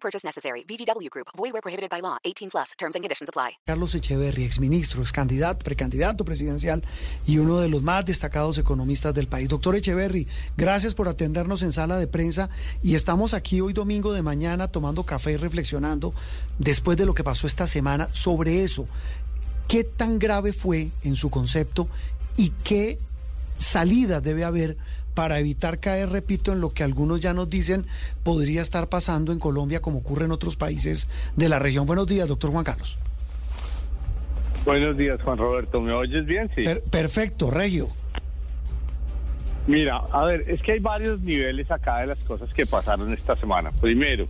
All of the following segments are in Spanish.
Purchase necessary. VGW Group. Void prohibited by law. 18 plus. Terms and conditions apply. Carlos Echeverri, exministro, ex candidato, precandidato presidencial y uno de los más destacados economistas del país. Doctor Echeverri, gracias por atendernos en sala de prensa y estamos aquí hoy domingo de mañana tomando café y reflexionando después de lo que pasó esta semana sobre eso. ¿Qué tan grave fue en su concepto y qué salida debe haber para evitar caer, repito, en lo que algunos ya nos dicen podría estar pasando en Colombia como ocurre en otros países de la región. Buenos días, doctor Juan Carlos. Buenos días, Juan Roberto. ¿Me oyes bien? Sí. Per perfecto, Regio. Mira, a ver, es que hay varios niveles acá de las cosas que pasaron esta semana. Primero,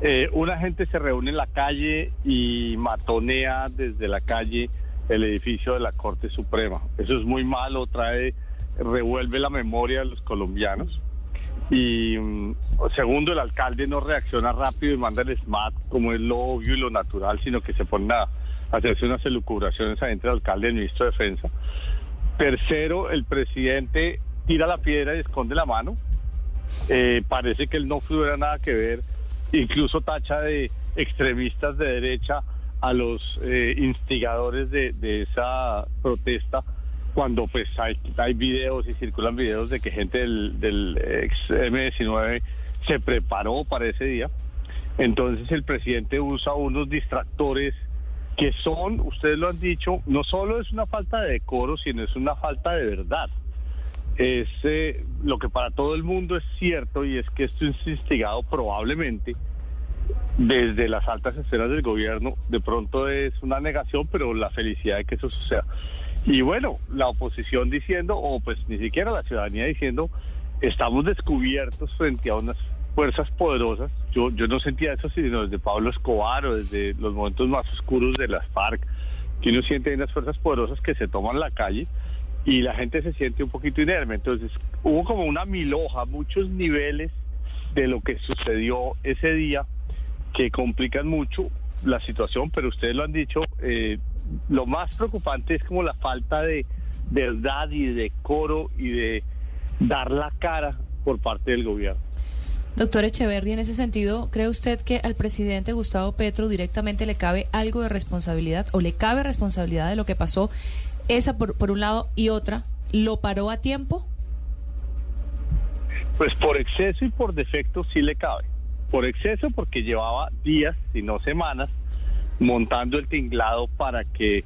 eh, una gente se reúne en la calle y matonea desde la calle el edificio de la Corte Suprema. Eso es muy malo, trae, revuelve la memoria de los colombianos. Y mm, segundo, el alcalde no reacciona rápido y manda el SMAT como es lo obvio y lo natural, sino que se pone a hacerse unas elucubraciones entre el alcalde y el ministro de Defensa. Tercero, el presidente tira la piedra y esconde la mano. Eh, parece que él no tuviera nada que ver, incluso tacha de extremistas de derecha a los eh, instigadores de, de, esa protesta cuando pues hay, videos y circulan videos de que gente del, del ex M19 se preparó para ese día. Entonces el presidente usa unos distractores que son, ustedes lo han dicho, no solo es una falta de decoro, sino es una falta de verdad. Es eh, lo que para todo el mundo es cierto y es que esto es instigado probablemente desde las altas esferas del gobierno. De pronto es una negación, pero la felicidad de que eso suceda. Y bueno, la oposición diciendo, o pues ni siquiera la ciudadanía diciendo, estamos descubiertos frente a unas fuerzas poderosas. Yo, yo no sentía eso sino desde Pablo Escobar o desde los momentos más oscuros de las FARC, que uno siente unas fuerzas poderosas que se toman la calle y la gente se siente un poquito inerme. Entonces hubo como una miloja, muchos niveles de lo que sucedió ese día que complican mucho la situación, pero ustedes lo han dicho, eh, lo más preocupante es como la falta de verdad y de decoro y de dar la cara por parte del gobierno. Doctor Echeverri, en ese sentido, ¿cree usted que al presidente Gustavo Petro directamente le cabe algo de responsabilidad o le cabe responsabilidad de lo que pasó? Esa por, por un lado y otra, ¿lo paró a tiempo? Pues por exceso y por defecto sí le cabe. Por exceso porque llevaba días, si no semanas, montando el tinglado para que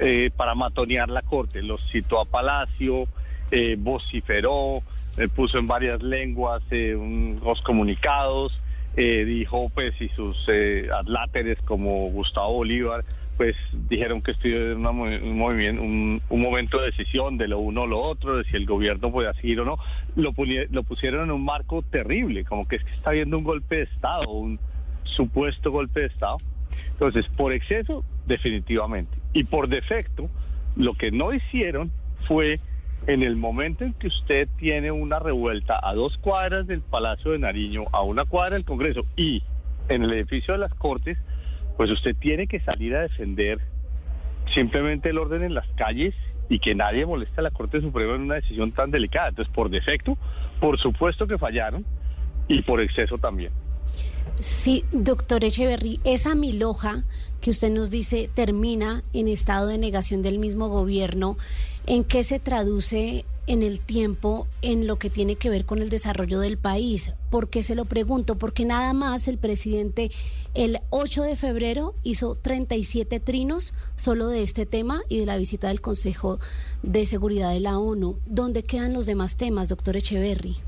eh, para matonear la corte. Los citó a Palacio, eh, vociferó, eh, puso en varias lenguas eh, unos comunicados, eh, dijo pues y sus adláteres como Gustavo Bolívar pues dijeron que estoy en una, un movimiento, un, un, momento de decisión de lo uno o lo otro, de si el gobierno puede seguir o no, lo, lo pusieron en un marco terrible, como que es que está habiendo un golpe de Estado, un supuesto golpe de Estado. Entonces, por exceso, definitivamente. Y por defecto, lo que no hicieron fue en el momento en que usted tiene una revuelta a dos cuadras del Palacio de Nariño, a una cuadra del Congreso y en el edificio de las Cortes, pues usted tiene que salir a defender simplemente el orden en las calles y que nadie moleste a la Corte Suprema en una decisión tan delicada. Entonces, por defecto, por supuesto que fallaron y por exceso también. Sí, doctor Echeverry, esa miloja que usted nos dice termina en estado de negación del mismo gobierno, ¿en qué se traduce en el tiempo en lo que tiene que ver con el desarrollo del país? ¿Por qué se lo pregunto? Porque nada más el presidente el 8 de febrero hizo 37 trinos solo de este tema y de la visita del Consejo de Seguridad de la ONU. ¿Dónde quedan los demás temas, doctor Echeverry?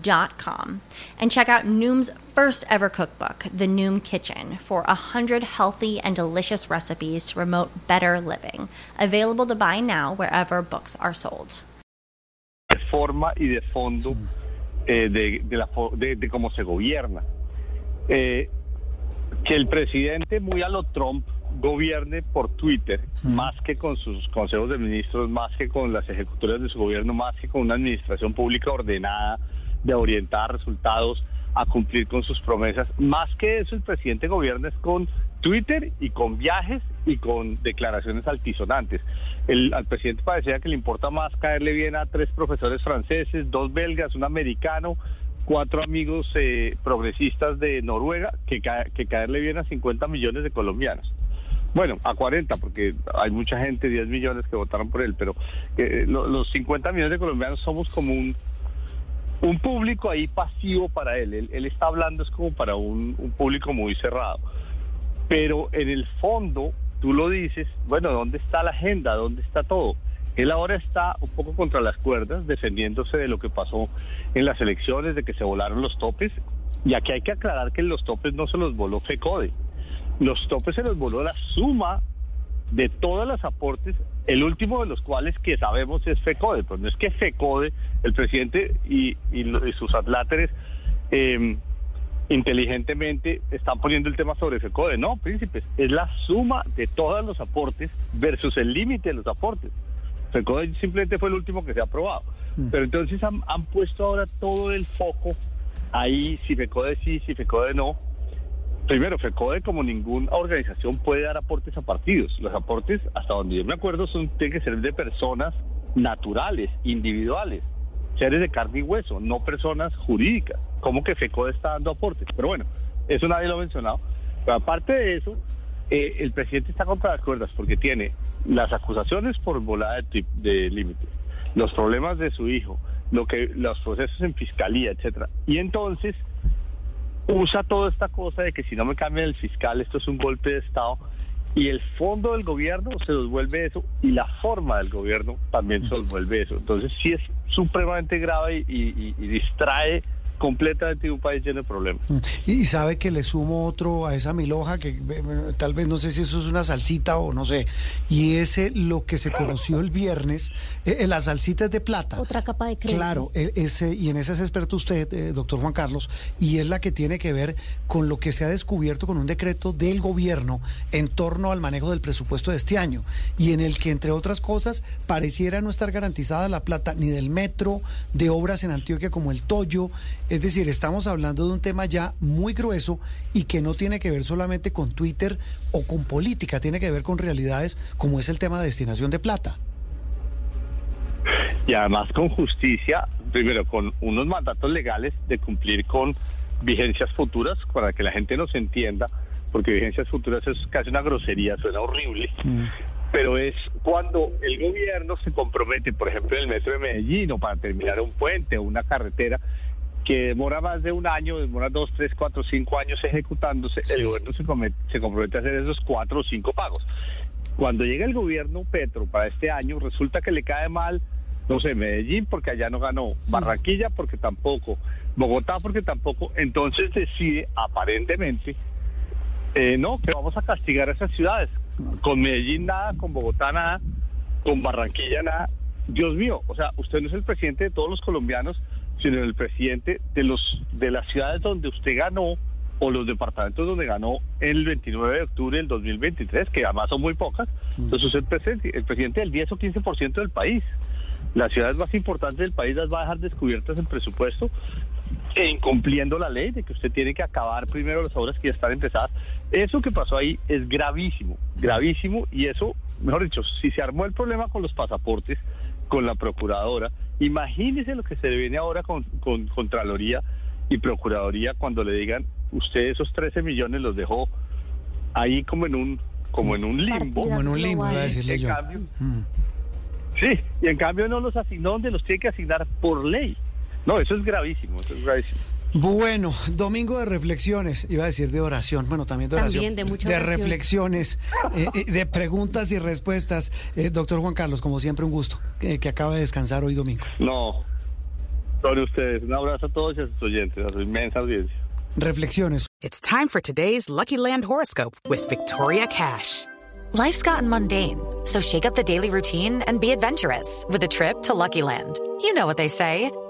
dot com and check out Noom's first ever cookbook, The Noom Kitchen, for a hundred healthy and delicious recipes to promote better living. Available to buy now wherever books are sold. de forma y de fondo eh, de, de, la, de- de cómo se gobierna. Eh, que el presidente, muy a lo Trump, gobierne por Twitter, más que con sus consejos de ministros, más que con las ejecutorias de su gobierno, más que con una administración pública ordenada de orientar resultados a cumplir con sus promesas. Más que eso, el presidente gobierna es con Twitter y con viajes y con declaraciones altisonantes. El, al presidente parecía que le importa más caerle bien a tres profesores franceses, dos belgas, un americano, cuatro amigos eh, progresistas de Noruega, que, que caerle bien a 50 millones de colombianos. Bueno, a 40, porque hay mucha gente, 10 millones que votaron por él, pero eh, lo- los 50 millones de colombianos somos como un, un público ahí pasivo para él. Él, está hablando es como para un, un público muy cerrado. Pero en el fondo, tú lo dices, bueno, ¿dónde está la agenda? ¿Dónde está todo? Él ahora está un poco contra las cuerdas, defendiéndose de lo que pasó en las elecciones, de que se volaron los topes. Y aquí hay que aclarar que los topes no se los voló FECODE. Los topes se los voló la suma de todos los aportes, el último de los cuales que sabemos es FECODE, pero no es que FECODE, el presidente y, y lo- y sus atláteres eh, inteligentemente están poniendo el tema sobre FECODE. No, príncipes, es la suma de todos los aportes versus el límite de los aportes. FECODE simplemente fue el último que se ha aprobado. Pero entonces han, han puesto ahora todo el foco ahí, si FECODE sí, si FECODE no. Primero, FECODE como ninguna organización puede dar aportes a partidos. Los aportes, hasta donde yo me acuerdo, son tienen que ser de personas naturales, individuales, seres de carne y hueso, no personas jurídicas. ¿Cómo que FECODE está dando aportes? Pero bueno, eso nadie lo ha mencionado. Aparte de eso, eh, el presidente está contra las cuerdas porque tiene las acusaciones por volada de, de límites, los problemas de su hijo, lo que los procesos en fiscalía, etcétera. Y entonces usa toda esta cosa de que si no me cambian el fiscal, esto es un golpe de Estado, y el fondo del gobierno se los vuelve eso, y la forma del gobierno también se los vuelve eso. Entonces sí es supremamente grave y, y- y distrae completamente de un país lleno de problemas. Y, y sabe que le sumo otro a esa milhoja, que eh, tal vez no sé si eso es una salsita o no sé, y ese lo que se conoció el viernes, eh, eh, las salsitas de plata. Otra capa de crédito. Claro, e- ese, y en ese es experto usted, eh, doctor Juan Carlos, y es la que tiene que ver con lo que se ha descubierto con un decreto del gobierno en torno al manejo del presupuesto de este año, y en el que, entre otras cosas, pareciera no estar garantizada la plata ni del metro, de obras en Antioquia como el Toyo, es decir, estamos hablando de un tema ya muy grueso y que no tiene que ver solamente con Twitter o con política, tiene que ver con realidades como es el tema de destinación de plata. y además con justicia, primero con unos mandatos legales de cumplir con vigencias futuras para que la gente nos entienda, porque vigencias futuras es casi una grosería, suena horrible, pero es cuando el gobierno se compromete, por ejemplo, en el metro de Medellín o para terminar un puente o una carretera que demora más de un año, demora dos, tres, cuatro, cinco años ejecutándose, el gobierno se, comete- se compromete a hacer esos cuatro o cinco pagos. Cuando llega el gobierno Petro para este año, resulta que le cae mal, no sé, Medellín porque allá no ganó, Barranquilla porque tampoco, Bogotá porque tampoco, entonces decide aparentemente, eh, no, que vamos a castigar a esas ciudades. Con Medellín nada, con Bogotá nada, con Barranquilla nada. Dios mío, o sea, usted no es el presidente de todos los colombianos, sino el presidente de los de las ciudades donde usted ganó o los departamentos donde ganó el 29 de octubre del 2023, que además son muy pocas. Entonces usted es el presidente, el presidente del 10 o 15% del país. Las ciudades más importantes del país las va a dejar descubiertas en presupuesto incumpliendo la ley de que usted tiene que acabar primero las obras que ya están empezadas. Eso que pasó ahí es gravísimo, gravísimo, y eso, mejor dicho, si se armó el problema con los pasaportes, con la procuradora, imagínese lo que se le viene ahora con, con Contraloría y Procuraduría cuando le digan, usted esos 13 millones los dejó ahí como en un como en un limbo. Como en un limbo, iba a decirle En yo. cambio, Mm. Sí, y en cambio no los asignó donde los tiene que asignar por ley. No, eso es gravísimo, eso es gravísimo. Bueno, domingo de reflexiones, iba a decir de oración, bueno, también de oración. También de mucha oración. reflexiones, eh, eh, de preguntas y respuestas. Eh, doctor Juan Carlos, como siempre, un gusto que, que acaba de descansar hoy domingo. No, sobre ustedes. Un abrazo a todos y a sus oyentes, a su inmensa audiencia. Reflexiones. It's time for today's Lucky Land horoscope with Victoria Cash. Life's gotten mundane, so shake up the daily routine and be adventurous with a trip to Lucky Land. You know what they say.